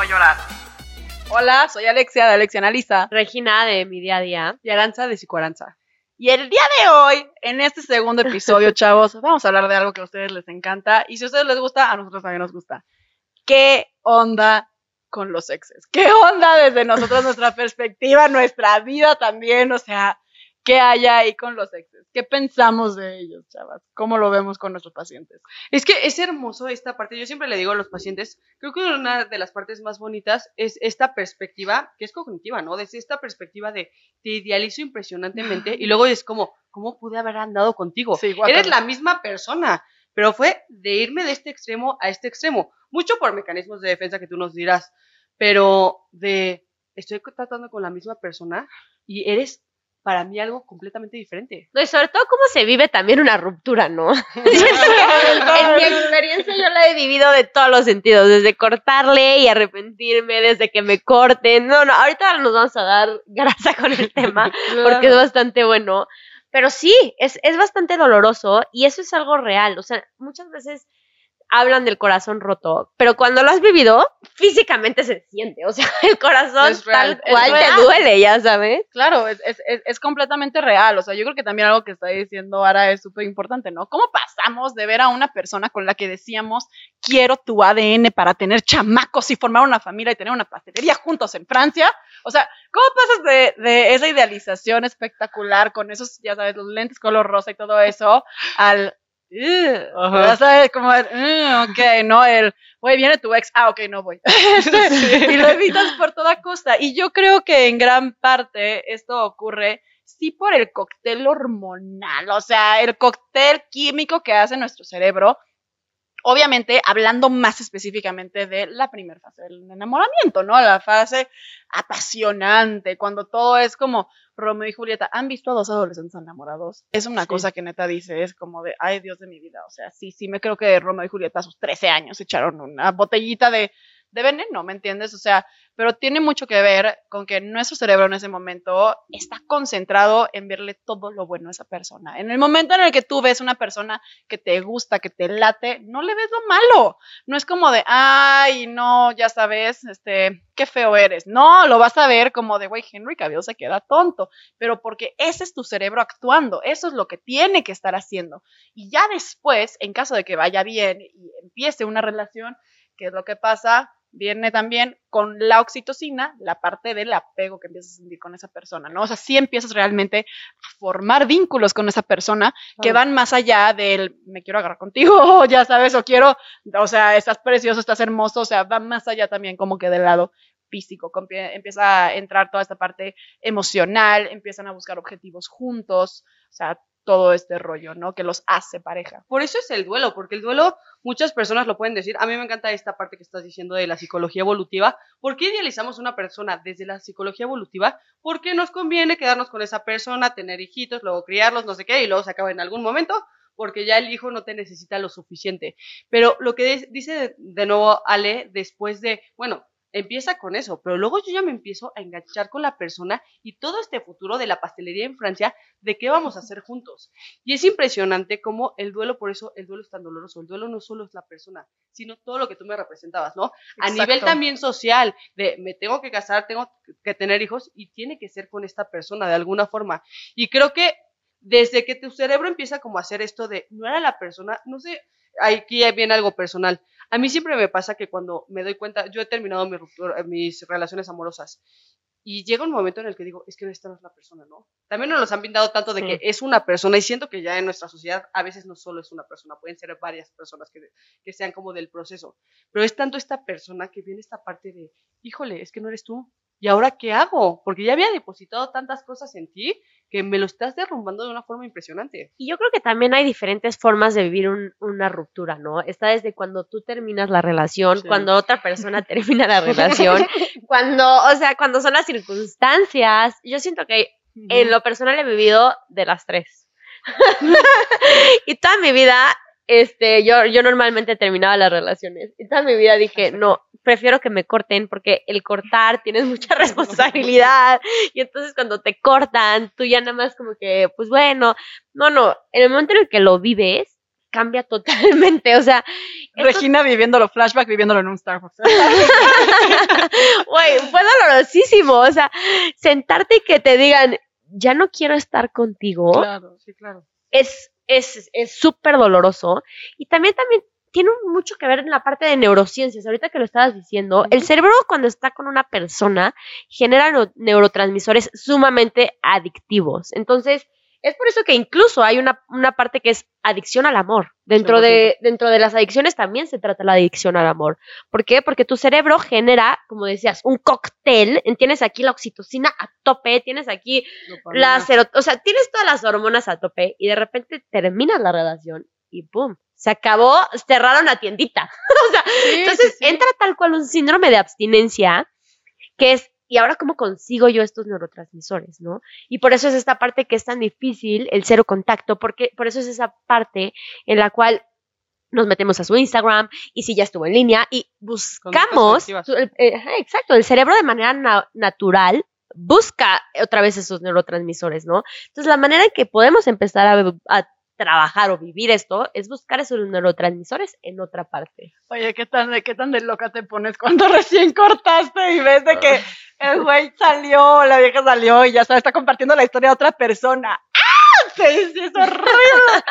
no llorar. Hola, soy Alexia de Alexia Analiza. Regina de mi día a día. Y Aranza de Psicoaranza. Y el día de hoy, en este segundo episodio, chavos, vamos a hablar de algo que a ustedes les encanta. Y si a ustedes les gusta, a nosotros también nos gusta. ¿Qué onda con los exes? ¿Qué onda desde nosotros, nuestra perspectiva, nuestra vida también? O sea, ¿Qué hay ahí con los exes? ¿Qué pensamos de ellos, chavas? ¿Cómo lo vemos con nuestros pacientes? Es que es hermoso esta parte. Yo siempre le digo a los pacientes, creo que una de las partes más bonitas es esta perspectiva, que es cognitiva, ¿no? Desde esta perspectiva de te idealizo impresionantemente y luego es como, ¿cómo pude haber andado contigo? Sí, Eres la misma persona, pero fue de irme de este extremo a este extremo. Mucho por mecanismos de defensa que tú nos dirás, pero de estoy tratando con la misma persona y eres para mí algo completamente diferente. No, y sobre todo cómo se vive también una ruptura, ¿no? en mi experiencia yo la he vivido de todos los sentidos, desde cortarle y arrepentirme, desde que me corten. No, no, ahorita nos vamos a dar grasa con el tema, porque es bastante bueno. Pero sí, es, es bastante doloroso y eso es algo real. O sea, muchas veces hablan del corazón roto, pero cuando lo has vivido, físicamente se siente, o sea, el corazón tal cual te duele, ya sabes. Claro, es, es, es, completamente real, o sea, yo creo que también algo que está diciendo Ara es súper importante, ¿no? ¿Cómo pasamos de ver a una persona con la que decíamos, quiero tu ADN para tener chamacos y formar una familia y tener una pastelería juntos en Francia? O sea, ¿cómo pasas de, de esa idealización espectacular con esos, ya sabes, los lentes color rosa y todo eso, al ya sabes, como, ok, no, el, güey, viene tu ex, ah, ok, no voy. Y lo evitas por toda costa. Y yo creo que en gran parte esto ocurre sí por el cóctel hormonal, o sea, el cóctel químico que hace nuestro cerebro. Obviamente, hablando más específicamente de la primera fase del enamoramiento, ¿no? La fase apasionante, cuando todo es como, Romeo y Julieta, ¿han visto a dos adolescentes enamorados? Es una cosa que neta dice, es como de, ay Dios de mi vida, o sea, sí, sí me creo que Romeo y Julieta a sus 13 años echaron una botellita de de veneno, ¿me entiendes? O sea, pero tiene mucho que ver con que nuestro cerebro en ese momento está concentrado en verle todo lo bueno a esa persona. En el momento en el que tú ves una persona que te gusta, que te late, no le ves lo malo. No es como de, ay, no, ya sabes, este, qué feo eres. No, lo vas a ver como de, güey, Henry Cavill se queda tonto, pero porque ese es tu cerebro actuando, eso es lo que tiene que estar haciendo. Y ya después, en caso de que vaya bien y empiece una relación, ¿qué es lo que pasa? Viene también con la oxitocina, la parte del apego que empiezas a sentir con esa persona, ¿no? O sea, sí empiezas realmente a formar vínculos con esa persona que van más allá del me quiero agarrar contigo, ya sabes, o quiero, o sea, estás precioso, estás hermoso, o sea, va más allá también como que del lado físico, empieza a entrar toda esta parte emocional, empiezan a buscar objetivos juntos, o sea, todo este rollo, ¿no? Que los hace pareja. Por eso es el duelo, porque el duelo muchas personas lo pueden decir. A mí me encanta esta parte que estás diciendo de la psicología evolutiva. ¿Por qué idealizamos una persona desde la psicología evolutiva? Porque nos conviene quedarnos con esa persona, tener hijitos, luego criarlos, no sé qué, y luego se acaba en algún momento porque ya el hijo no te necesita lo suficiente. Pero lo que dice de nuevo Ale, después de, bueno, empieza con eso, pero luego yo ya me empiezo a enganchar con la persona y todo este futuro de la pastelería en Francia, de qué vamos a hacer juntos. Y es impresionante cómo el duelo, por eso el duelo es tan doloroso, el duelo no solo es la persona, sino todo lo que tú me representabas, ¿no? A nivel también social, de me tengo que casar, tengo que tener hijos y tiene que ser con esta persona de alguna forma. Y creo que desde que tu cerebro empieza como a hacer esto de no era la persona, no sé, aquí viene algo personal. A mí siempre me pasa que cuando me doy cuenta, yo he terminado mis relaciones amorosas y llega un momento en el que digo, es que esta no es la persona, ¿no? También nos los han pintado tanto de que es una persona y siento que ya en nuestra sociedad a veces no solo es una persona, pueden ser varias personas que, que sean como del proceso, pero es tanto esta persona que viene esta parte de, híjole, es que no eres tú, ¿y ahora qué hago? Porque ya había depositado tantas cosas en ti que me lo estás derrumbando de una forma impresionante. Y yo creo que también hay diferentes formas de vivir una ruptura, ¿no? Está desde cuando tú terminas la relación, cuando otra persona termina la relación, cuando, o sea, cuando son las circunstancias. Yo siento que en lo personal he vivido de las tres. y toda mi vida este, yo, yo normalmente terminaba las relaciones. Y toda mi vida dije, no, prefiero que me corten porque el cortar tienes mucha responsabilidad. Y entonces cuando te cortan, tú ya nada más como que, pues bueno, no, no, en el momento en el que lo vives, cambia totalmente. O sea, Regina viviéndolo flashback, viviéndolo en un Starbucks. güey, fue dolorosísimo. O sea, sentarte y que te digan, ya no quiero estar contigo, claro. Sí, claro. es es es súper doloroso. Y también, también tiene mucho que ver en la parte de neurociencias. Ahorita que lo estabas diciendo, el cerebro cuando está con una persona genera no- neurotransmisores sumamente adictivos. Entonces, es por eso que incluso hay una, una parte que es adicción al amor. Dentro de, dentro de las adicciones también se trata la adicción al amor. ¿Por qué? Porque tu cerebro genera, como decías, un cóctel. Tienes aquí la oxitocina a tope, tienes aquí la serot- o sea, tienes todas las hormonas a tope y de repente terminas la relación y ¡pum! Se acabó, cerraron la tiendita. o sea, entonces entra tal cual un síndrome de abstinencia que es, ¿y ahora cómo consigo yo estos neurotransmisores, no? Y por eso es esta parte que es tan difícil, el cero contacto, porque por eso es esa parte en la cual nos metemos a su Instagram y si ya estuvo en línea y buscamos, su- el- eh, exacto, el cerebro de manera na- natural busca otra vez esos neurotransmisores, ¿no? Entonces la manera en que podemos empezar a, a trabajar o vivir esto es buscar esos neurotransmisores en otra parte. Oye, ¿qué tan, de, ¿qué tan de loca te pones cuando recién cortaste y ves de que el güey salió, la vieja salió y ya sabes, está compartiendo la historia de otra persona? ¡Ah! Sí, sí, es horrible.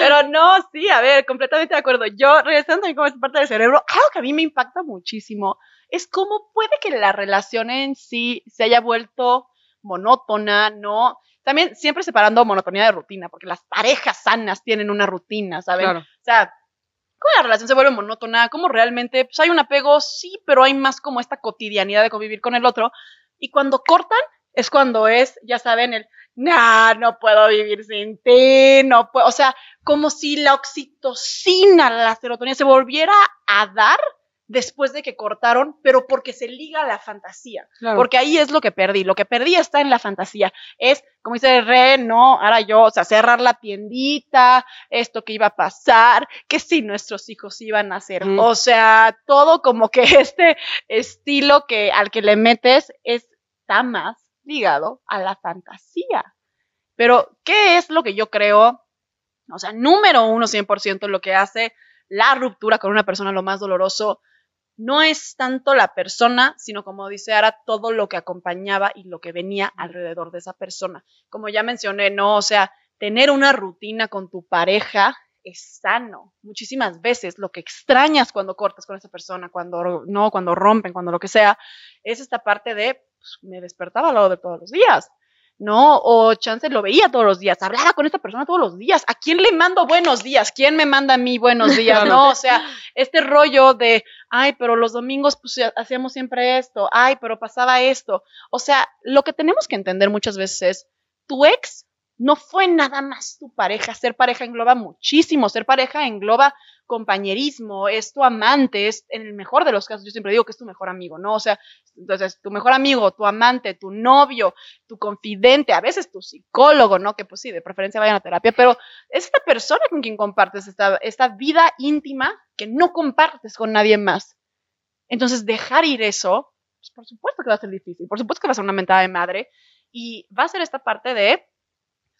Pero no, sí, a ver, completamente de acuerdo. Yo, regresando también como esta parte del cerebro, algo que a mí me impacta muchísimo es cómo puede que la relación en sí se haya vuelto monótona, ¿no? También siempre separando monotonía de rutina, porque las parejas sanas tienen una rutina, ¿saben? Claro. O sea, ¿cómo la relación se vuelve monótona? ¿Cómo realmente pues hay un apego? Sí, pero hay más como esta cotidianidad de convivir con el otro. Y cuando cortan, es cuando es, ya saben, el, nah, no puedo vivir sin ti, no puedo, o sea, como si la oxitocina, la serotonina se volviera a dar después de que cortaron, pero porque se liga a la fantasía. Claro. Porque ahí es lo que perdí. Lo que perdí está en la fantasía. Es, como dice Re, no, ahora yo, o sea, cerrar la tiendita, esto que iba a pasar, que sí, nuestros hijos iban a hacer. Mm. O sea, todo como que este estilo que al que le metes está más ligado a la fantasía. Pero, ¿qué es lo que yo creo? O sea, número uno, 100% lo que hace la ruptura con una persona lo más doloroso no es tanto la persona, sino como dice Ara, todo lo que acompañaba y lo que venía alrededor de esa persona. Como ya mencioné, no, o sea, tener una rutina con tu pareja es sano. Muchísimas veces lo que extrañas cuando cortas con esa persona, cuando no, cuando rompen, cuando lo que sea, es esta parte de pues, me despertaba al lado de todos los días. ¿No? O chance lo veía todos los días, hablaba con esta persona todos los días. ¿A quién le mando buenos días? ¿Quién me manda a mí buenos días? No, o sea, este rollo de, ay, pero los domingos pues hacíamos siempre esto, ay, pero pasaba esto. O sea, lo que tenemos que entender muchas veces es, tu ex no fue nada más tu pareja, ser pareja engloba muchísimo, ser pareja engloba compañerismo, es tu amante, es en el mejor de los casos, yo siempre digo que es tu mejor amigo, ¿no? O sea, entonces tu mejor amigo, tu amante, tu novio, tu confidente, a veces tu psicólogo, ¿no? Que pues sí, de preferencia vayan a terapia, pero es esta persona con quien compartes esta, esta vida íntima que no compartes con nadie más. Entonces, dejar ir eso, pues por supuesto que va a ser difícil, por supuesto que va a ser una mentada de madre y va a ser esta parte de,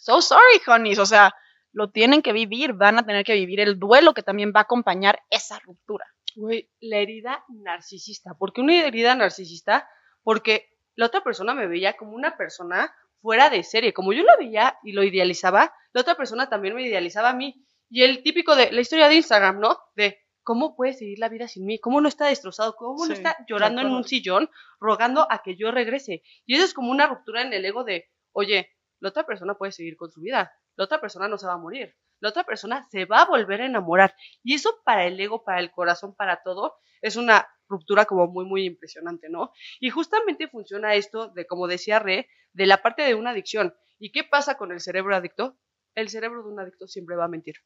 so sorry, honeys, o sea, lo tienen que vivir, van a tener que vivir el duelo que también va a acompañar esa ruptura. Güey, la herida narcisista. ¿Por qué una herida narcisista? Porque la otra persona me veía como una persona fuera de serie. Como yo lo veía y lo idealizaba, la otra persona también me idealizaba a mí. Y el típico de la historia de Instagram, ¿no? De cómo puede seguir la vida sin mí, cómo no está destrozado, cómo no Sí, está de llorando en un sillón, rogando a que yo regrese. Y eso es como una ruptura en el ego de, oye, la otra persona puede seguir con su vida, la otra persona no se va a morir, la otra persona se va a volver a enamorar. Y eso para el ego, para el corazón, para todo, es una ruptura como muy, muy impresionante, ¿no? Y justamente funciona esto de, como decía Re, de la parte de una adicción. ¿Y qué pasa con el cerebro adicto? El cerebro de un adicto siempre va a mentir.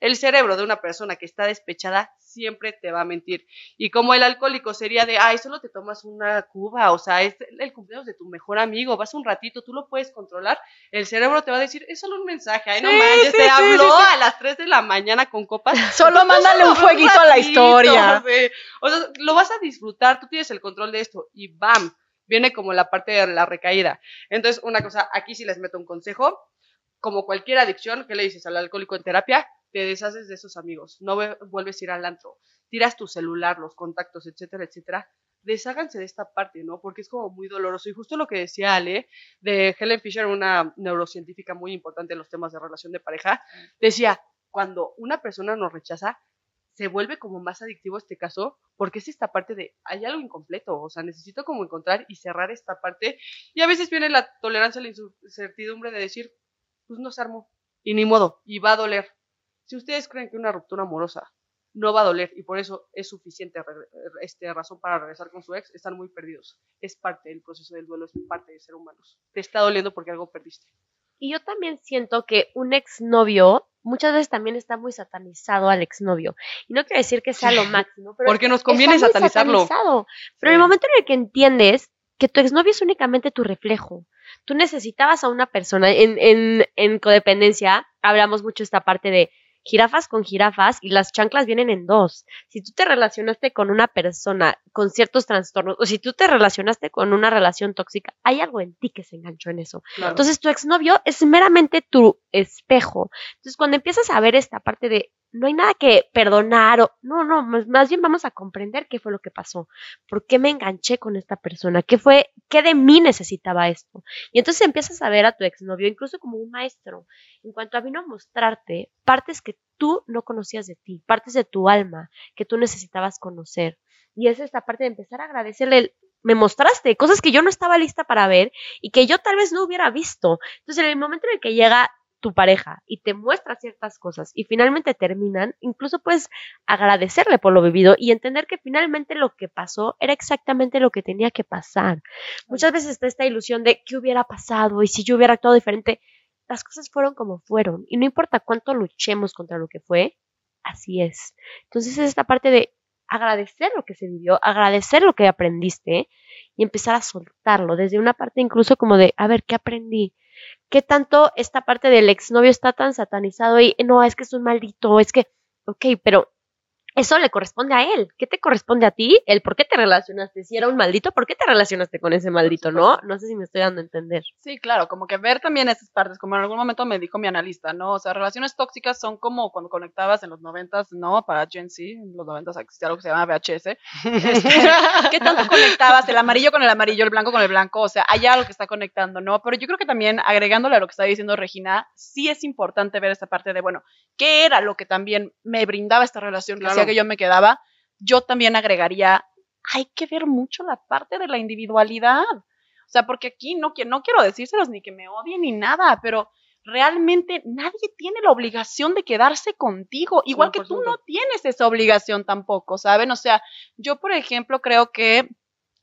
El cerebro de una persona que está despechada siempre te va a mentir. Y como el alcohólico sería de, ay, solo te tomas una cuba, o sea, es el cumpleaños de tu mejor amigo, vas un ratito, tú lo puedes controlar, el cerebro te va a decir, es solo un mensaje, ay, no Sí, manches, sí, te sí, habló a las 3 de la mañana con copas. Solo mándale un fueguito a la ratito, historia. O sea, lo vas a disfrutar, tú tienes el control de esto y bam, viene como la parte de la recaída. Entonces, una cosa, aquí sí les meto un consejo, como cualquier adicción, ¿qué le dices al alcohólico en terapia? Te deshaces de esos amigos, no ve- vuelves a ir al antro, tiras tu celular, los contactos, etcétera, etcétera, desháganse de esta parte, ¿no? Porque es como muy doloroso. Y justo lo que decía Ale, de Helen Fisher, una neurocientífica muy importante en los temas de relación de pareja, decía, cuando una persona nos rechaza, se vuelve como más adictivo este caso, porque es esta parte de, hay algo incompleto, o sea, necesito como encontrar y cerrar esta parte. Y a veces viene la tolerancia la incertidumbre de decir, pues no se armó, y ni modo, y va a doler. Si ustedes creen que una ruptura amorosa no va a doler y por eso es suficiente este, razón para regresar con su ex, están muy perdidos. Es parte del proceso del duelo, es parte de ser humanos. Te está doliendo porque algo perdiste. Y yo también siento que un exnovio muchas veces también está muy satanizado al exnovio. Y no quiero decir que sea lo máximo, pero Porque nos conviene está satanizarlo. satanizado. Pero en Sí. el momento en el que entiendes que tu exnovio es únicamente tu reflejo, tú necesitabas a una persona, en, en, en codependencia hablamos mucho esta parte de jirafas con jirafas y las chanclas vienen en dos. Si tú te relacionaste con una persona con ciertos trastornos o si tú te relacionaste con una relación tóxica, hay algo en ti que se enganchó en eso. Claro. Entonces tu exnovio es meramente tu espejo. Entonces cuando empiezas a ver esta parte de no hay nada que perdonar o no, no, más, más bien vamos a comprender qué fue lo que pasó, por qué me enganché con esta persona, qué fue, qué de mí necesitaba esto. Y entonces empiezas a ver a tu exnovio incluso como un maestro, en cuanto a vino a mostrarte partes que tú no conocías de ti, partes de tu alma que tú necesitabas conocer. Y es esta parte de empezar a agradecerle el, me mostraste cosas que yo no estaba lista para ver y que yo tal vez no hubiera visto. Entonces, en el momento en el que llega tu pareja y te muestra ciertas cosas y finalmente terminan, incluso puedes agradecerle por lo vivido y entender que finalmente lo que pasó era exactamente lo que tenía que pasar. Muchas veces está esta ilusión de qué hubiera pasado y si yo hubiera actuado diferente. Las cosas fueron como fueron y no importa cuánto luchemos contra lo que fue, así es. Entonces es esta parte de agradecer lo que se vivió, agradecer lo que aprendiste y empezar a soltarlo desde una parte incluso como de, a ver, ¿qué aprendí? ¿Qué tanto esta parte del exnovio está tan satanizado y no, es que es un maldito, es que, ok, pero eso le corresponde a él. ¿Qué te corresponde a ti? El por qué te relacionaste. Si era un maldito, ¿por qué te relacionaste con ese maldito, no? No sé si me estoy dando a entender. Sí, claro, como que ver también esas partes, como en algún momento me dijo mi analista, ¿no? O sea, relaciones tóxicas son como cuando conectabas en los noventas, ¿no? Para Gen Z, en los noventas existía algo que se llama VHS. Este, ¿Qué tanto conectabas el amarillo con el amarillo, el blanco con el blanco? O sea, hay algo que está conectando, ¿no? Pero yo creo que también, agregándole a lo que está diciendo Regina, sí es importante ver esta parte de, bueno, ¿qué era lo que también me brindaba esta relación Claro. Que yo me quedaba? Yo también agregaría, hay que ver mucho la parte de la individualidad. O sea, porque aquí no, no quiero decírselos ni que me odien ni nada, pero realmente nadie tiene la obligación de quedarse contigo, igual que tú 100%. no tienes esa obligación tampoco, ¿saben? O sea, yo, por ejemplo, creo que,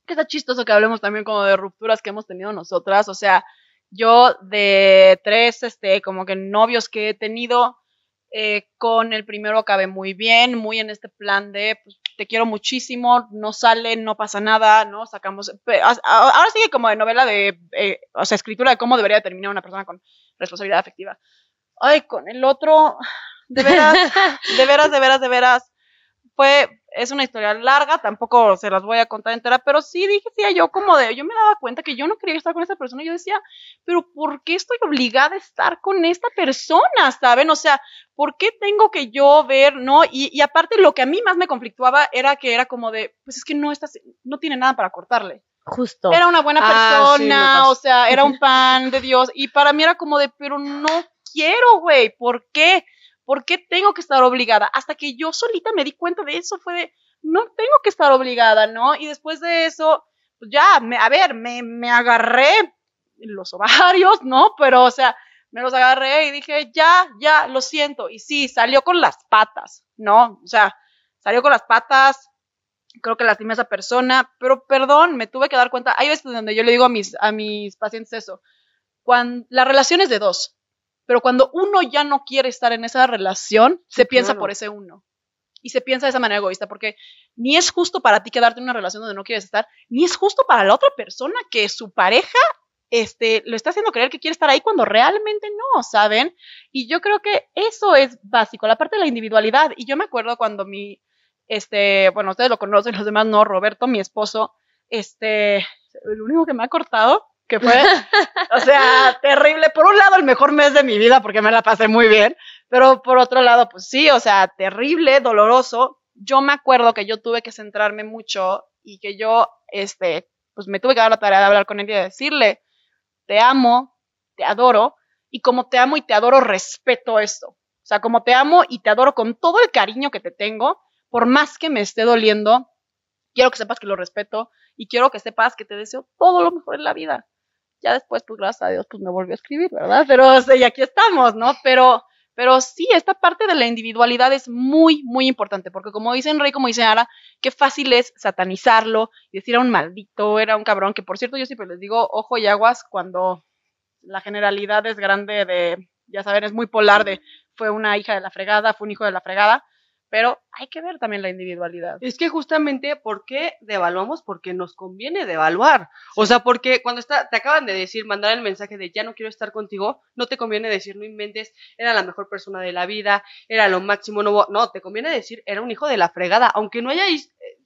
que está chistoso que hablemos también como de rupturas que hemos tenido nosotras, o sea, yo de tres, este, como que novios que he tenido, eh, con el primero acabé muy bien, muy en este plan de, pues, te quiero muchísimo, no sale, no pasa nada, ¿no? Sacamos, ahora sigue como de novela de, eh, o sea, escritura de cómo debería terminar una persona con responsabilidad afectiva. Ay, con el otro, de veras, de veras, de veras, de veras, fue, es una historia larga, tampoco se las voy a contar entera, pero sí dije, sí, yo como de, yo me daba cuenta que yo no quería estar con esta persona, y yo decía, pero ¿por qué estoy obligada a estar con esta persona? ¿Saben? O sea, ¿por qué tengo que yo ver, no? Y, y aparte lo que a mí más me conflictuaba era que era como de, pues es que no estás, no tiene nada para cortarle. Justo. Era una buena Ah, persona, o sea, era un pan de Dios. Y para mí era como de, pero no quiero, güey, ¿por qué? ¿Por qué tengo que estar obligada? Hasta que yo solita me di cuenta de eso, fue de, no tengo que estar obligada, ¿no? Y después de eso, pues ya, me, a ver, me, me agarré los ovarios, ¿no? Pero, o sea, me los agarré y dije, ya, ya, lo siento. Y sí, salió con las patas, ¿no? O sea, salió con las patas, creo que lastimé a esa persona, pero perdón, me tuve que dar cuenta. Hay veces donde yo le digo a mis, a mis pacientes eso. Cuando, la relación es de dos, pero cuando uno ya no quiere estar en esa relación, se piensa por ese uno. Y se piensa de esa manera egoísta, porque ni es justo para ti quedarte en una relación donde no quieres estar, ni es justo para la otra persona que su pareja este, lo está haciendo creer que quiere estar ahí cuando realmente no, ¿saben? Y yo creo que eso es básico, la parte de la individualidad. Y yo me acuerdo cuando mi, este, bueno, ustedes lo conocen, los demás no, Roberto, mi esposo, este, el único que me ha cortado, que fue, o sea, terrible. Por un lado, el mejor mes de mi vida, porque me la pasé muy bien, Pero por otro lado, pues sí, o sea, terrible, doloroso. Yo me acuerdo que yo tuve que centrarme mucho y que yo, este, pues me tuve que dar la tarea de hablar con él y de decirle, te amo, te adoro, y como te amo y te adoro, respeto esto. O sea, como te amo y te adoro con todo el cariño que te tengo, por más que me esté doliendo, quiero que sepas que lo respeto y quiero que sepas que te deseo todo lo mejor en la vida. Ya después, pues gracias a Dios, pues me volvió a escribir, ¿verdad? Pero, o y aquí estamos, ¿no? Pero, pero sí, esta parte de la individualidad es muy, muy importante, porque como dicen Rey, como dice Ara, qué fácil es satanizarlo y decir a un maldito, era un cabrón, que por cierto yo siempre les digo, ojo y aguas cuando la generalidad es grande de, ya saben, es muy polar de fue una hija de la fregada, fue un hijo de la fregada, pero hay que ver también la individualidad. Es que justamente, ¿por qué devaluamos? Porque nos conviene devaluar. O sea, porque cuando está, te acaban de decir, mandar el mensaje de ya no quiero estar contigo, no te conviene decir, no inventes, era la mejor persona de la vida, era lo máximo, no, no, te conviene decir, era un hijo de la fregada, aunque no haya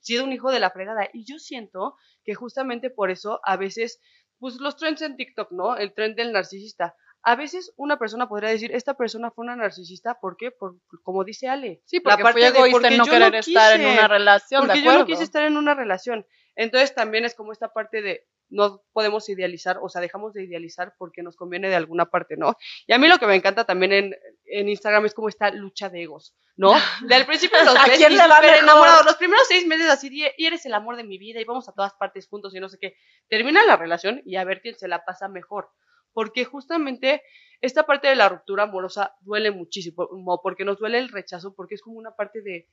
sido un hijo de la fregada. Y yo siento que justamente por eso a veces, pues los trends en TikTok, ¿no? El trend del narcisista a veces una persona podría decir, esta persona fue una narcisista, ¿por qué? Por, como dice Ale. Sí, porque la fue egoísta en no querer estar en una relación, Porque yo no quise estar en una relación. Entonces también es como esta parte de no podemos idealizar, o sea, dejamos de idealizar porque nos conviene de alguna parte, ¿no? Y a mí lo que me encanta también en, en Instagram es como esta lucha de egos, ¿no? De al principio los ves y enamorados, los primeros seis meses así, y eres el amor de mi vida y vamos a todas partes juntos y no sé qué. Termina la relación y a ver quién se la pasa mejor porque justamente esta parte de la ruptura amorosa duele muchísimo, porque nos duele el rechazo, porque es como una parte de,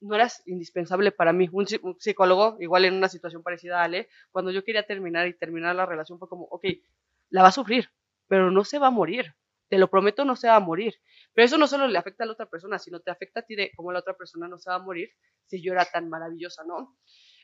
no eras indispensable para mí. Un, psicólogo, igual en una situación parecida a Ale, cuando yo quería terminar y terminar la relación fue como, ok, la va a sufrir, pero no se va a morir. Te lo prometo, no se va a morir. Pero eso no solo le afecta a la otra persona, sino te afecta a ti de cómo la otra persona no se va a morir si yo era tan maravillosa, ¿no?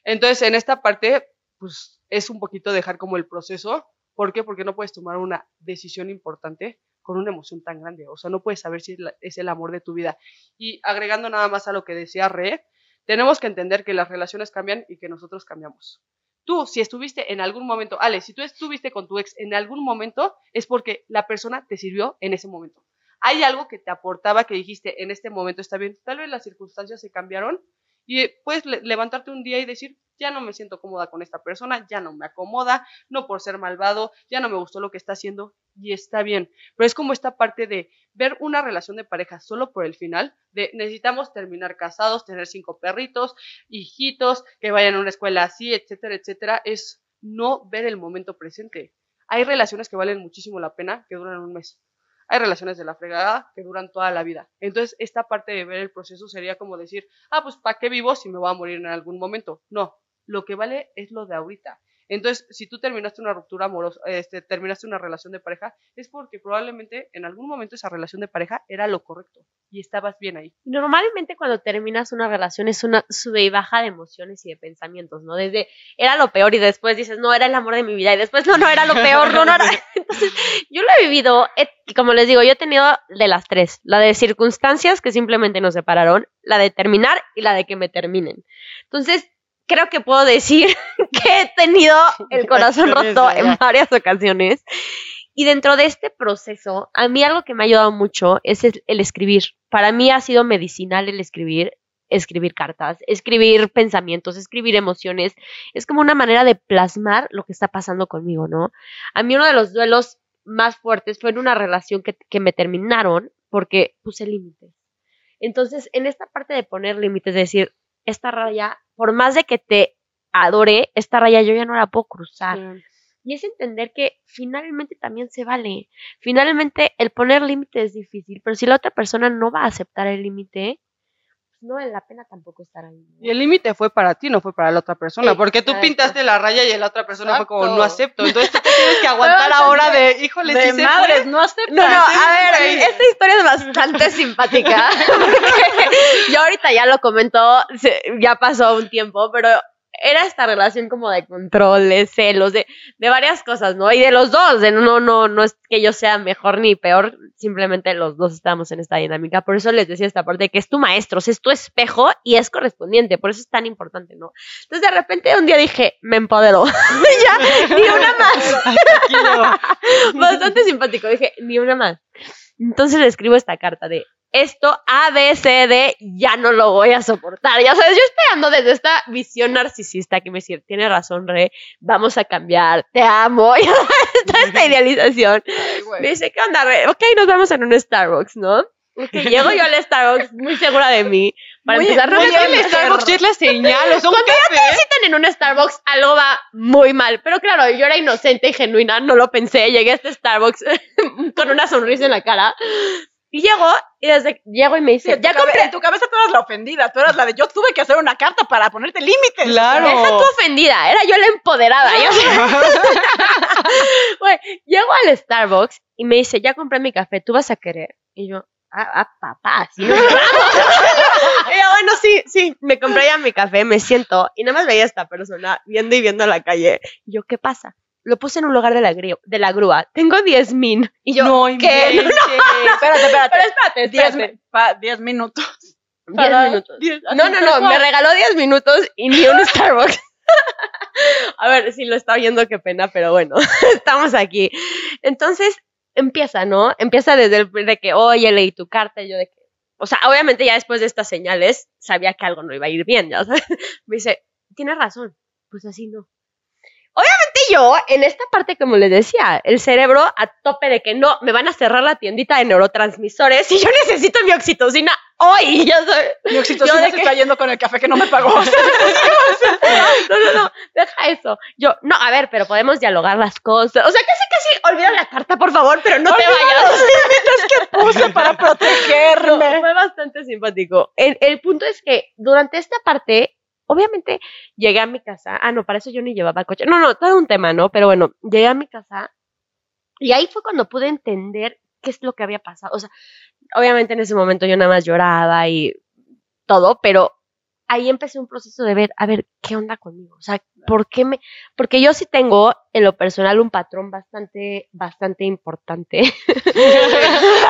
Entonces, en esta parte, pues es un poquito dejar como el proceso ¿Por qué? Porque no puedes tomar una decisión importante con una emoción tan grande. O sea, no puedes saber si es el amor de tu vida. Y agregando nada más a lo que decía Re, tenemos que entender que las relaciones cambian y que nosotros cambiamos. Tú, si estuviste en algún momento, Ale, si tú estuviste con tu ex en algún momento, es porque la persona te sirvió en ese momento. Hay algo que te aportaba que dijiste en este momento está bien. Tal vez las circunstancias se cambiaron y puedes levantarte un día y decir, ya no me siento cómoda con esta persona, ya no me acomoda, no por ser malvado, ya no me gustó lo que está haciendo y está bien. Pero es como esta parte de ver una relación de pareja solo por el final, de necesitamos terminar casados, tener cinco perritos, hijitos, que vayan a una escuela así, etcétera, etcétera, es no ver el momento presente. Hay relaciones que valen muchísimo la pena, que duran un mes. Hay relaciones de la fregada que duran toda la vida. Entonces, esta parte de ver el proceso sería como decir, ah, pues ¿para qué vivo si me voy a morir en algún momento? No, lo que vale es lo de ahorita. Entonces, si tú terminaste una ruptura amorosa, este, terminaste una relación de pareja, es porque probablemente en algún momento esa relación de pareja era lo correcto y estabas bien ahí. Normalmente cuando terminas una relación es una sube y baja de emociones y de pensamientos, ¿no? Desde era lo peor y después dices, no, era el amor de mi vida y después, no, no, era lo peor, no, no era. Entonces, yo lo he vivido, y como les digo, yo he tenido de las tres, la de circunstancias que simplemente nos separaron, la de terminar y la de que me terminen. Entonces, creo que puedo decir que he tenido el corazón roto en varias ocasiones. Y dentro de este proceso, a mí algo que me ha ayudado mucho es el, escribir. Para mí ha sido medicinal el escribir, escribir cartas, escribir pensamientos, escribir emociones. Es como una manera de plasmar lo que está pasando conmigo, ¿no? A mí uno de los duelos más fuertes fue en una relación que, que me terminaron porque puse límites. Entonces, en esta parte de poner límites, de decir, esta raya, por más de que te adore, esta raya yo ya no la puedo cruzar. Y es entender que finalmente también se vale. Finalmente el poner límite es difícil, pero si la otra persona no va a aceptar el límite, no vale la pena tampoco estar ahí. Y el límite fue para ti, no fue para la otra persona, porque tú pintaste la raya y la otra persona fue como, no acepto. Entonces tú tienes que aguantar ahora de, híjole, de madres, no acepto. No, no, a ver, esta historia es bastante simpática. yo ahorita ya lo comentó, ya pasó un tiempo, pero era esta relación como de control, de celos, de, de varias cosas, ¿no? Y de los dos, de no, no, no es que yo sea mejor ni peor, simplemente los dos estamos en esta dinámica. Por eso les decía esta parte de que es tu maestro, es tu espejo y es correspondiente, por eso es tan importante, ¿no? Entonces de repente un día dije, me empoderó, ya, ni una más. Bastante simpático, dije, ni una más. Entonces le escribo esta carta de esto A, B, C, D, ya no lo voy a soportar. Ya sabes, yo esperando desde esta visión narcisista que me dice, tiene razón, Re, vamos a cambiar, te amo. Ya sabes, toda esta idealización. Ay, güey. Me dice, ¿qué onda, Re? Ok, nos vamos en un Starbucks, ¿no? Ok, llego yo al Starbucks muy segura de mí. Para Muy- empezar, no me el Starbucks ya es la señal, o sea, un Cuando café. citan en un Starbucks, algo va muy mal. Pero claro, yo era inocente y genuina, no lo pensé. Llegué a este Starbucks con una sonrisa en la cara. Y llego, y desde llego y me dice, ya compré. en tu cabeza tú eras la ofendida, tú eras la de yo tuve que hacer una carta para ponerte límites. Claro. Deja tu ofendida, era yo la empoderada. llego al Starbucks y me dice, ya compré mi café, ¿tú vas a querer? Y yo, ah, ah papá, sí, y yo, bueno, sí, sí, me compré ya mi café, me siento y nada más veía a esta persona viendo y viendo la calle. Y yo, ¿qué pasa? Lo puse en un lugar de la, gri- de la grúa. Tengo 10 min. Y yo, no, ¿qué? inventes. Espérate, espérate. Pero espérate, Diez, espérate. mi- pa- diez minutos. 10 Para- minutos. diez- No, no, no, me regaló 10 minutos y ni un Starbucks. A ver, si lo está viendo, qué pena, pero bueno, estamos aquí. Entonces, empieza, ¿no? Empieza desde el de que, oye, leí tu carta, y yo de que, o sea, obviamente ya después de estas señales, sabía que algo no iba a ir bien, ya sabes. Me dice, tienes razón, pues así no. Obviamente yo, en esta parte, como les decía, el cerebro a tope de que no, me van a cerrar la tiendita de neurotransmisores y yo necesito mi oxitocina hoy, ya sabes. Mi oxitocina Yo se que- está yendo con el café que no me pagó. No, no, no, deja eso. Yo, no, a ver, pero podemos dialogar las cosas. O sea, casi, casi olvida la carta, por favor, pero no te vayas. los límites que puse para No, protegerme. fue bastante simpático. El, el punto es que durante esta parte, obviamente, llegué a mi casa. Ah, no, para eso yo ni llevaba coche. No, no, todo un tema, ¿no? Pero bueno, llegué a mi casa y ahí fue cuando pude entender qué es lo que había pasado. O sea, obviamente en ese momento yo nada más lloraba y todo, pero ahí empecé un proceso de ver, a ver, ¿qué onda conmigo? O sea, ¿por qué me...? Porque yo sí tengo, en lo personal, un patrón bastante, bastante importante.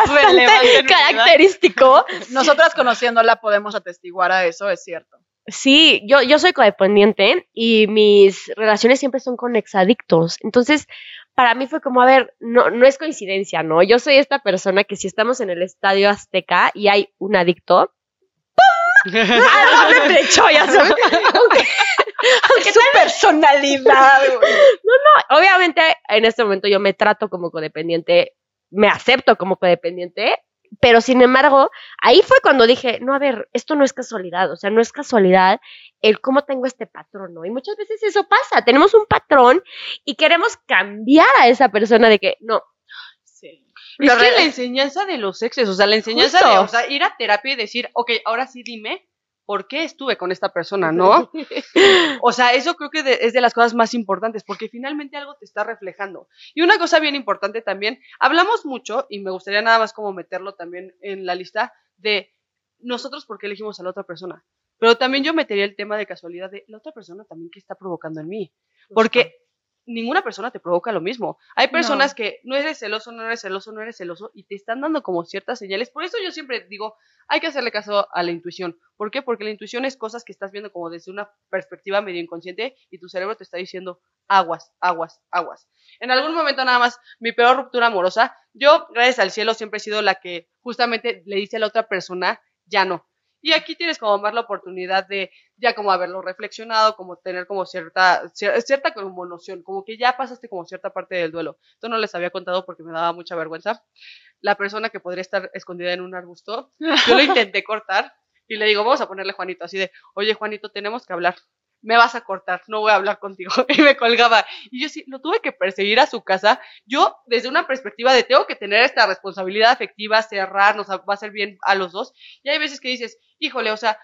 Bastante característico. Nosotras conociéndola podemos atestiguar a eso, es cierto. Sí, yo, yo soy codependiente y mis relaciones siempre son con exadictos. Entonces, para mí fue como, a ver, no, no es coincidencia, ¿no? Yo soy esta persona que si estamos en el estadio Azteca y hay un adicto, ¡pum! Algo me flechó, ya sabes. Aunque, aunque su personalidad, güey. obviamente en este momento yo me trato como codependiente, me acepto como codependiente, pero sin embargo, ahí fue cuando dije, no, a ver, esto no es casualidad, o sea, no es casualidad el cómo tengo este patrón, ¿no? Y muchas veces eso pasa, tenemos un patrón y queremos cambiar a esa persona de que, no, Sí. Es que la enseñanza de los exes, o sea, la enseñanza Justo. de o sea, ir a terapia y decir, ok, ahora sí dime por qué estuve con esta persona, ¿no? O sea, eso creo que de- es de las cosas más importantes, porque finalmente algo te está reflejando. Y una cosa bien importante también, hablamos mucho, y me gustaría nada más como meterlo también en la lista, de nosotros por qué elegimos a la otra persona. Pero también yo metería el tema de casualidad de la otra persona también que está provocando en mí. Porque ninguna persona te provoca lo mismo. Hay personas No. que no eres celoso, no eres celoso, no eres celoso y te están dando como ciertas señales. Por eso yo siempre digo, hay que hacerle caso a la intuición. ¿Por qué? Porque la intuición es cosas que estás viendo como desde una perspectiva medio inconsciente y tu cerebro te está diciendo aguas, aguas, aguas. En algún momento nada más, mi peor ruptura amorosa, yo, gracias al cielo, siempre he sido la que justamente le dice a la otra persona, ya no. Y aquí tienes como más la oportunidad de ya como haberlo reflexionado, como tener como cierta, cier- cierta como noción, como que ya pasaste como cierta parte del duelo. Esto no les había contado porque me daba mucha vergüenza. La persona que podría estar escondida en un arbusto, yo lo intenté cortar y le digo, vamos a ponerle Juanito, así de, oye Juanito, tenemos que hablar. Me vas a cortar, no voy a hablar contigo. Y me colgaba. Y yo sí, lo tuve que perseguir a su casa. Yo, desde una perspectiva de tengo que tener esta responsabilidad afectiva, cerrar, nos va a hacer bien a los dos. Y hay veces que dices, híjole, o sea,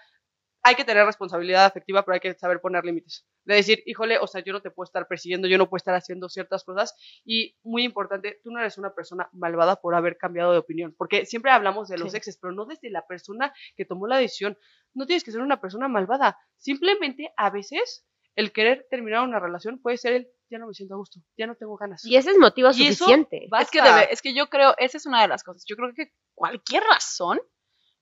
hay que tener responsabilidad afectiva, pero hay que saber poner límites. De decir, híjole, o sea, yo no te puedo estar persiguiendo, yo no puedo estar haciendo ciertas cosas. Y muy importante, tú no eres una persona malvada por haber cambiado de opinión. Porque siempre hablamos de los Sí. exes, pero no desde la persona que tomó la decisión. No tienes que ser una persona malvada. Simplemente, a veces, el querer terminar una relación puede ser el, ya no me siento a gusto, ya no tengo ganas. y ese es motivo Y suficiente. va- Es que, debe- es que yo creo, esa es una de las cosas. Yo creo que cualquier razón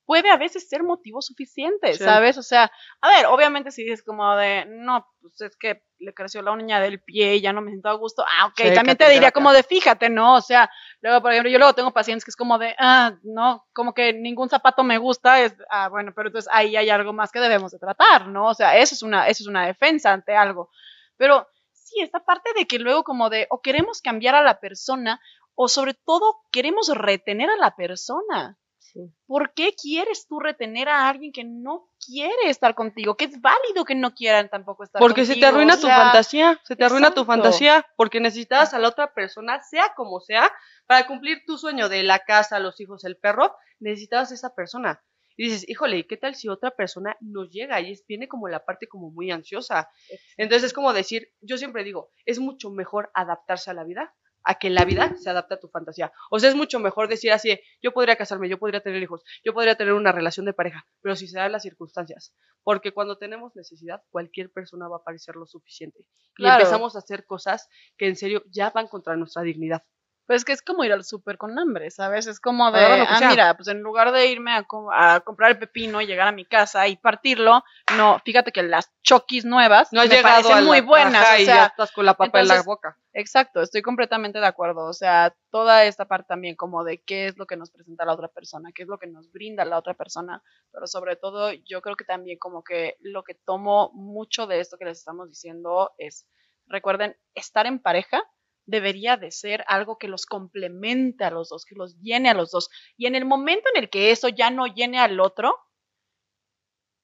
puede a veces ser motivo suficiente, Sí. ¿sabes? O sea, a ver, obviamente si dices como de, no, pues es que le creció la uña del pie y ya no me siento a gusto, ah, ok, también te diría como de, fíjate, ¿no? O sea, luego, por ejemplo, yo luego tengo pacientes que es como de, ah, no, como que ningún zapato me gusta, es, ah, bueno, pero entonces ahí hay algo más que debemos de tratar, ¿no? O sea, eso es una, eso es una defensa ante algo. Pero sí, esta parte de que luego como de, o queremos cambiar a la persona, o sobre todo queremos retener a la persona. Sí. ¿Por qué quieres tú retener a alguien que no quiere estar contigo? Que es válido que no quieran tampoco estar Porque contigo. se te arruina o tu fantasía, se te arruina tu fantasía, porque necesitas a la otra persona, sea como sea, para cumplir tu sueño de la casa, los hijos, el perro, necesitabas esa persona. Y dices, híjole, ¿qué tal si otra persona nos llega? Y es, viene como la parte como muy ansiosa. Entonces es como decir, yo siempre digo, es mucho mejor adaptarse a la vida a que la vida se adapte a tu fantasía. O sea, es mucho mejor decir así, yo podría casarme, yo podría tener hijos, yo podría tener una relación de pareja, pero si se dan las circunstancias. Porque cuando tenemos necesidad, cualquier persona va a parecer lo suficiente. Y empezamos a hacer cosas que en serio ya van contra nuestra dignidad. Pues que es como ir al súper con hambre, ¿sabes? Es como de, ah, sea. mira, pues en lugar de irme a, co- a comprar el pepino y llegar a mi casa y partirlo, no, fíjate que las choquis nuevas No has me llegado parecen a la muy buenas, o y ya sea, estás con la papa en la boca. Exacto, estoy completamente de acuerdo. O sea, toda esta parte también como de qué es lo que nos presenta la otra persona, qué es lo que nos brinda la otra persona, pero sobre todo yo creo que también como que lo que tomo mucho de esto que les estamos diciendo es, recuerden, estar en pareja debería de ser algo que los complemente a los dos, que los llene a los dos. Y en el momento en el que eso ya no llene al otro,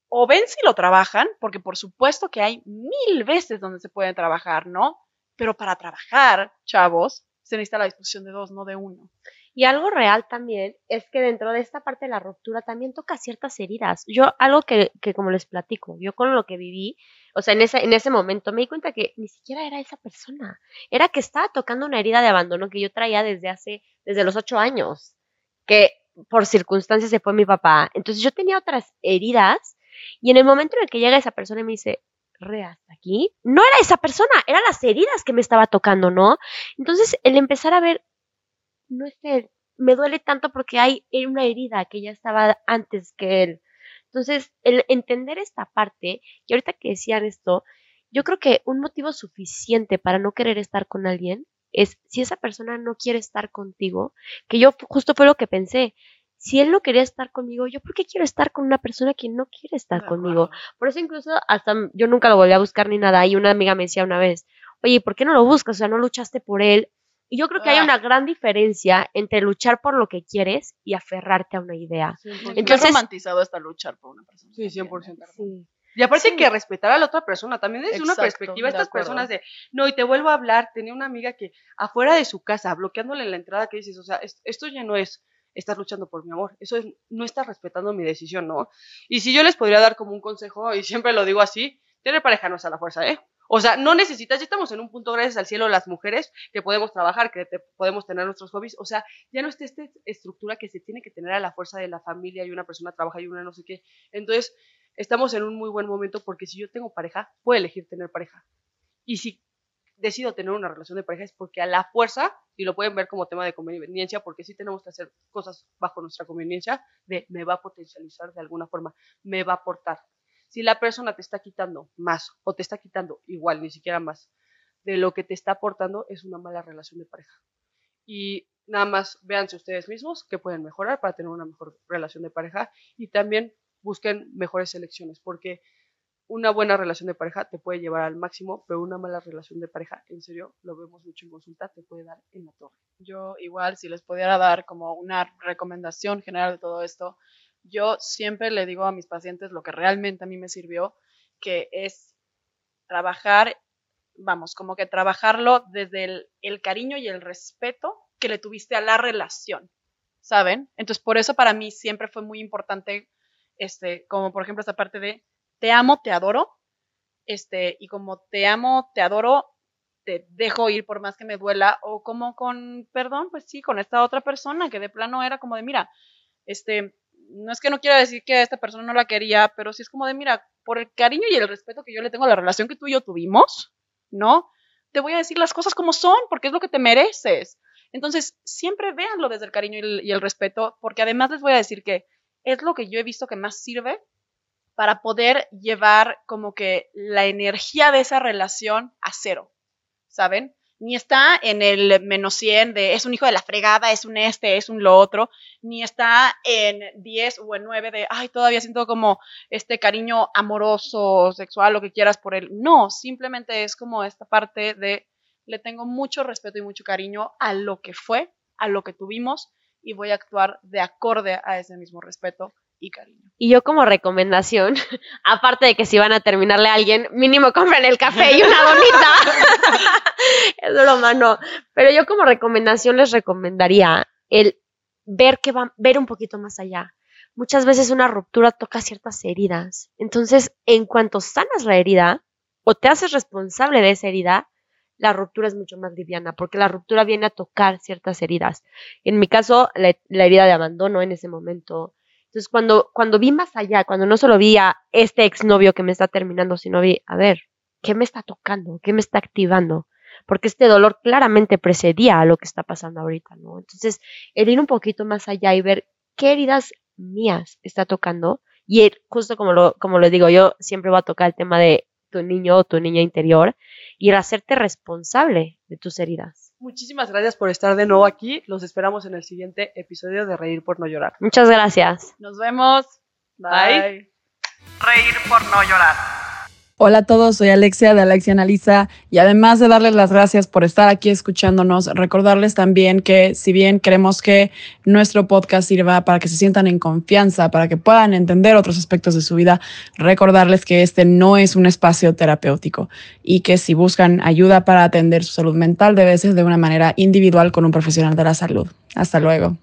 o ven si lo trabajan, porque por supuesto que hay mil veces donde se puede trabajar, ¿no? Pero para trabajar, chavos, se necesita la disposición de dos, no de uno. Y algo real también es que dentro de esta parte de la ruptura también toca ciertas heridas. Yo, algo que, que como les platico, yo con lo que viví, o sea, en ese, en ese momento me di cuenta que ni siquiera era esa persona. Era que estaba tocando una herida de abandono que yo traía desde hace, desde los ocho años, que por circunstancias se fue mi papá. Entonces yo tenía otras heridas y en el momento en el que llega esa persona y me dice, re, hasta aquí, no era esa persona, eran las heridas que me estaba tocando, ¿no? Entonces el empezar a ver, no es él, me duele tanto porque hay una herida que ya estaba antes que él. Entonces, el entender esta parte, y ahorita que decían esto, yo creo que un motivo suficiente para no querer estar con alguien es si esa persona no quiere estar contigo, que yo justo fue lo que pensé. Si él no quería estar conmigo, yo por qué quiero estar con una persona que no quiere estar conmigo. Por eso incluso hasta yo nunca lo volví a buscar ni nada. Y una amiga me decía una vez, oye, ¿por qué no lo buscas? O sea, no luchaste por él. Y yo creo que hay Ah. una gran diferencia entre luchar por lo que quieres y aferrarte a una idea. Entonces, Entonces- romantizado está luchar por una persona. Sí, también, 100%. ¿verdad? Sí. Y aparte Sí. hay que respetar a la otra persona, también desde una perspectiva, de estas acuerdo. personas de, no, y te vuelvo a hablar, tenía una amiga que afuera de su casa, bloqueándole la entrada, que dices, o sea, es- esto ya no es estar luchando por mi amor, eso es, no estás respetando mi decisión, ¿no? Y si yo les podría dar como un consejo, y siempre lo digo así, tener pareja no es a la fuerza, ¿eh? O sea, no necesitas, ya estamos en un punto, gracias al cielo, las mujeres, que podemos trabajar, que podemos tener nuestros hobbies, o sea, ya no está esta estructura que se tiene que tener a la fuerza de la familia y una persona trabaja y una no sé qué. Entonces, estamos en un muy buen momento porque si yo tengo pareja, puedo elegir tener pareja. Y si decido tener una relación de pareja es porque a la fuerza, y lo pueden ver como tema de conveniencia, porque sí tenemos que hacer cosas bajo nuestra conveniencia, me va a potencializar de alguna forma, me va a aportar. Si la persona te está quitando más o te está quitando igual, ni siquiera más, de lo que te está aportando, es una mala relación de pareja. Y nada más véanse ustedes mismos que pueden mejorar para tener una mejor relación de pareja y también busquen mejores elecciones, porque una buena relación de pareja te puede llevar al máximo, pero una mala relación de pareja, en serio, lo vemos mucho en consulta, te puede dar en la torre. Yo igual, si les pudiera dar como una recomendación general de todo esto, yo siempre le digo a mis pacientes lo que realmente a mí me sirvió, que es trabajar, vamos, como que trabajarlo desde el, cariño y el respeto que le tuviste a la relación, ¿saben? Entonces, por eso para mí siempre fue muy importante, este, como por ejemplo esta parte de te amo, te adoro, este, y como te amo, te adoro, te dejo ir por más que me duela, o como con, perdón, pues sí, con esta otra persona que de plano era como de, mira, este, no es que no quiera decir que esta persona no la quería, pero sí es como de, mira, por el cariño y el respeto que yo le tengo a la relación que tú y yo tuvimos, ¿no? Te voy a decir las cosas como son, porque es lo que te mereces. Entonces, siempre véanlo desde el cariño y el, y el respeto, porque además les voy a decir que es lo que yo he visto que más sirve para poder llevar como que la energía de esa relación a cero, ¿saben? Ni está en el menos 100 de es un hijo de la fregada, es un este, es un lo otro, ni está en 10 o en 9 de, ay, todavía siento como este cariño amoroso, sexual, lo que quieras por él. No, simplemente es como esta parte de, le tengo mucho respeto y mucho cariño a lo que fue, a lo que tuvimos y voy a actuar de acorde a ese mismo respeto y cariño. Y yo como recomendación, aparte de que si van a terminarle a alguien, mínimo compren el café y una bonita. es broma, no. Pero yo como recomendación les recomendaría el ver que va, ver un poquito más allá. Muchas veces una ruptura toca ciertas heridas. Entonces, en cuanto sanas la herida o te haces responsable de esa herida, la ruptura es mucho más liviana, porque la ruptura viene a tocar ciertas heridas. En mi caso, la, la herida de abandono en ese momento, entonces, cuando, cuando vi más allá, cuando no solo vi a este exnovio que me está terminando, sino vi, a ver, ¿qué me está tocando? ¿Qué me está activando? Porque este dolor claramente precedía a lo que está pasando ahorita, ¿no? Entonces, el ir un poquito más allá y ver qué heridas mías está tocando, y justo como lo, como lo digo, yo siempre voy a tocar el tema de tu niño o tu niña interior, y el hacerte responsable de tus heridas. Muchísimas gracias por estar de nuevo aquí. Los esperamos en el siguiente episodio de Reír por no llorar. Muchas gracias. Nos vemos. Bye. Reír por no llorar. Hola a todos, soy Alexia de Alexia Analiza y además de darles las gracias por estar aquí escuchándonos, recordarles también que si bien queremos que nuestro podcast sirva para que se sientan en confianza, para que puedan entender otros aspectos de su vida, recordarles que este no es un espacio terapéutico y que si buscan ayuda para atender su salud mental debe ser de una manera individual con un profesional de la salud. Hasta luego.